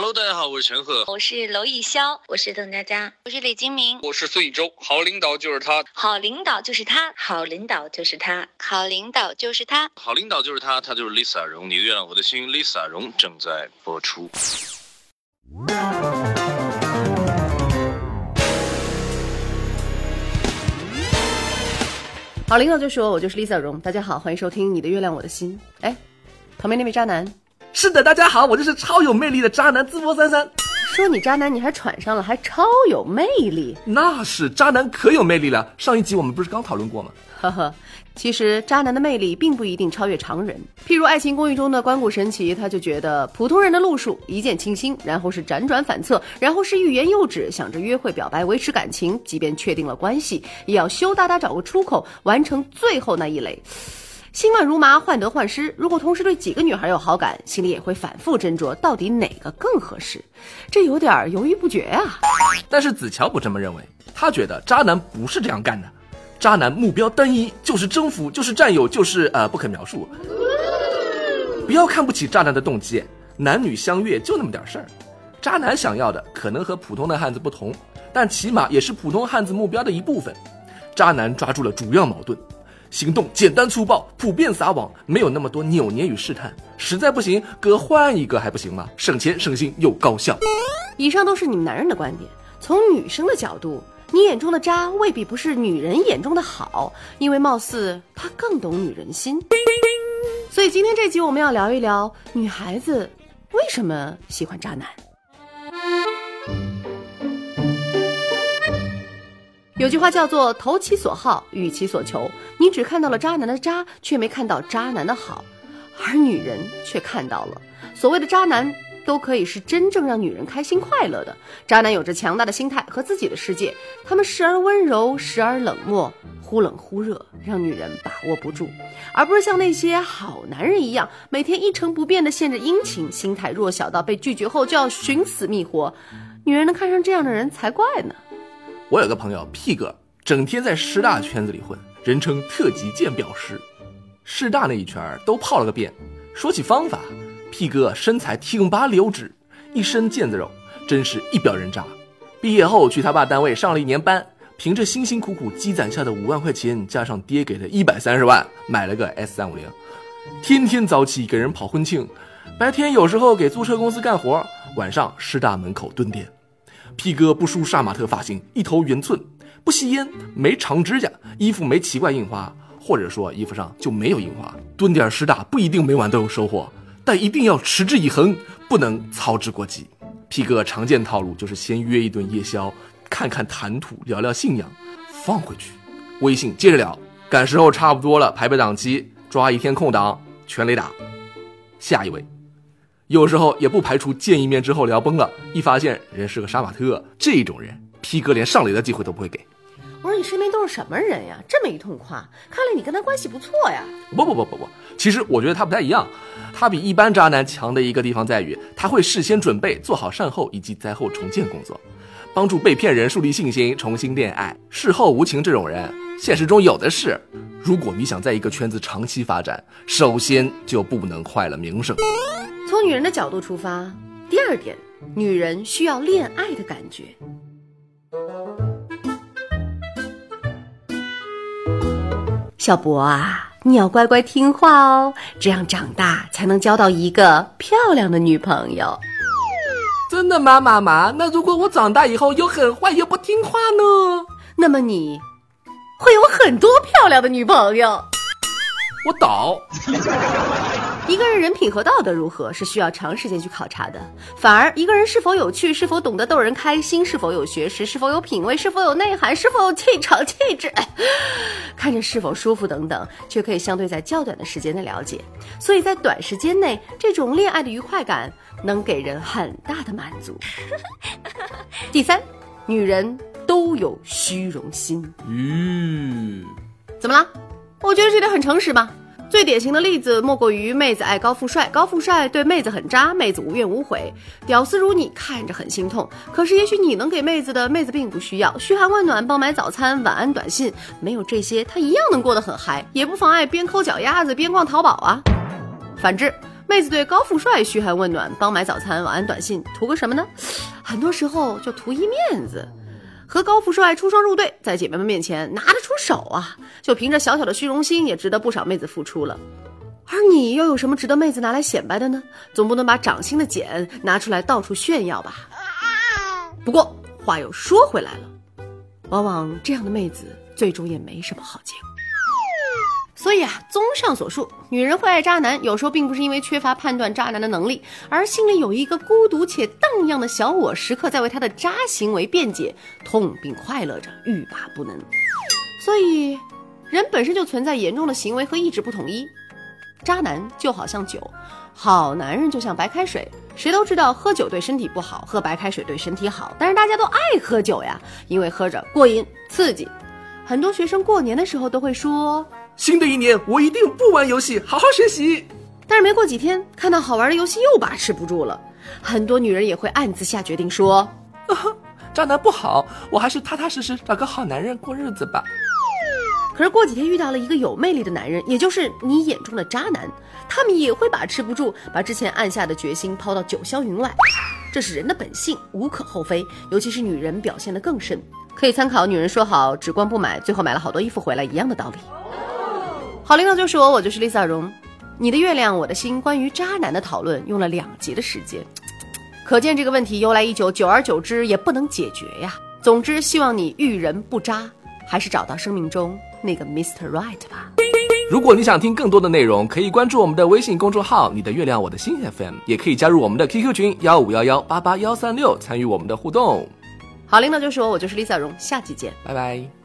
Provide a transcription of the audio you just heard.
Hello，大家好，我是陈赫，我是娄艺潇，我是邓家佳，我是李金铭，我是孙艺洲。好领导就是他，好领导就是他，好领导就是他，好领导就是他，好领导就是他，他就是 Lisa 荣。你的月亮我的心，Lisa 荣正在播出。好领导就说：“我就是 Lisa 荣。”大家好，欢迎收听《你的月亮我的心》。哎，旁边那位渣男。是的，大家好，我就是超有魅力的渣男淄博三三。说你渣男，你还喘上了，还超有魅力？那是渣男可有魅力了。上一集我们不是刚讨论过吗？呵呵，其实渣男的魅力并不一定超越常人。譬如《爱情公寓》中的关谷神奇，他就觉得普通人的路数一见倾心，然后是辗转反侧，然后是欲言又止，想着约会表白维持感情，即便确定了关系，也要羞答答找个出口完成最后那一垒。心乱如麻，患得患失。如果同时对几个女孩有好感，心里也会反复斟酌，到底哪个更合适？这有点犹豫不决啊。但是子乔不这么认为，他觉得渣男不是这样干的。渣男目标单一，就是征服，就是占有，就是呃不可描述。不要看不起渣男的动机，男女相悦就那么点事儿。渣男想要的可能和普通的汉子不同，但起码也是普通汉子目标的一部分。渣男抓住了主要矛盾。行动简单粗暴，普遍撒网，没有那么多扭捏与试探。实在不行，哥换一个还不行吗？省钱省心又高效。以上都是你们男人的观点，从女生的角度，你眼中的渣未必不是女人眼中的好，因为貌似他更懂女人心。所以今天这集我们要聊一聊女孩子为什么喜欢渣男。有句话叫做“投其所好，予其所求”。你只看到了渣男的渣，却没看到渣男的好，而女人却看到了。所谓的渣男，都可以是真正让女人开心快乐的。渣男有着强大的心态和自己的世界，他们时而温柔，时而冷漠，忽冷忽热，让女人把握不住。而不是像那些好男人一样，每天一成不变的献着殷勤，心态弱小到被拒绝后就要寻死觅活。女人能看上这样的人才怪呢。我有个朋友屁哥，整天在师大圈子里混，人称特级鉴表师，师大那一圈都泡了个遍。说起方法，屁哥身材挺拔溜直，一身腱子肉，真是一表人渣。毕业后去他爸单位上了一年班，凭着辛辛苦苦积攒下的五万块钱，加上爹给的一百三十万，买了个 S 三五零，天天早起给人跑婚庆，白天有时候给租车公司干活，晚上师大门口蹲点。P 哥不梳杀马特发型，一头圆寸，不吸烟，没长指甲，衣服没奇怪印花，或者说衣服上就没有印花。蹲点师大不一定每晚都有收获，但一定要持之以恒，不能操之过急。P 哥常见套路就是先约一顿夜宵，看看谈吐，聊聊信仰，放回去，微信接着聊，赶时候差不多了，排排档期，抓一天空档，全雷打。下一位。有时候也不排除见一面之后聊崩了，一发现人是个杀马特，这种人 P 哥连上垒的机会都不会给。我说你身边都是什么人呀？这么一通夸，看来你跟他关系不错呀。不不不不不，其实我觉得他不太一样，他比一般渣男强的一个地方在于，他会事先准备，做好善后以及灾后重建工作，帮助被骗人树立信心，重新恋爱。事后无情这种人，现实中有的是。如果你想在一个圈子长期发展，首先就不能坏了名声。从女人的角度出发，第二点，女人需要恋爱的感觉。小博啊，你要乖乖听话哦，这样长大才能交到一个漂亮的女朋友。真的吗，妈妈？那如果我长大以后又很坏又不听话呢？那么你会有很多漂亮的女朋友。我倒。一个人人品和道德如何是需要长时间去考察的，反而一个人是否有趣，是否懂得逗人开心，是否有学识，是否有品味，是否有内涵，是否有气场气质，看着是否舒服等等，却可以相对在较短的时间内了解。所以在短时间内，这种恋爱的愉快感能给人很大的满足。第三，女人都有虚荣心。嗯，怎么了？我觉得这点很诚实吧。最典型的例子莫过于妹子爱高富帅，高富帅对妹子很渣，妹子无怨无悔。屌丝如你看着很心痛，可是也许你能给妹子的，妹子并不需要。嘘寒问暖，帮买早餐，晚安短信，没有这些，她一样能过得很嗨，也不妨碍边抠脚丫子边逛淘宝啊。反之，妹子对高富帅嘘寒问暖，帮买早餐、晚安短信，图个什么呢？很多时候就图一面子。和高富帅出双入对，在姐妹们面前拿得出手啊，就凭着小小的虚荣心，也值得不少妹子付出了。而你又有什么值得妹子拿来显摆的呢？总不能把掌心的茧拿出来到处炫耀吧？不过话又说回来了，往往这样的妹子最终也没什么好结果。所以啊，综上所述，女人会爱渣男，有时候并不是因为缺乏判断渣男的能力，而心里有一个孤独且荡漾的小我，时刻在为他的渣行为辩解，痛并快乐着，欲罢不能。所以，人本身就存在严重的行为和意志不统一。渣男就好像酒，好男人就像白开水。谁都知道喝酒对身体不好，喝白开水对身体好，但是大家都爱喝酒呀，因为喝着过瘾刺激。很多学生过年的时候都会说。新的一年，我一定不玩游戏，好好学习。但是没过几天，看到好玩的游戏又把持不住了。很多女人也会暗自下决定说：“ 啊渣男不好，我还是踏踏实实找个好男人过日子吧。”可是过几天遇到了一个有魅力的男人，也就是你眼中的渣男，他们也会把持不住，把之前暗下的决心抛到九霄云外。这是人的本性，无可厚非。尤其是女人表现得更甚，可以参考女人说好只逛不买，最后买了好多衣服回来一样的道理。好领导就是我，我就是 Lisa 荣。你的月亮，我的心。关于渣男的讨论用了两集的时间，可见这个问题由来已久，久而久之也不能解决呀。总之，希望你遇人不渣，还是找到生命中那个 Mr. Right 吧。如果你想听更多的内容，可以关注我们的微信公众号“你的月亮我的心 FM”，也可以加入我们的 QQ 群幺五幺幺八八幺三六，参与我们的互动。好领导就是我，我就是 Lisa 荣，下期见，拜拜。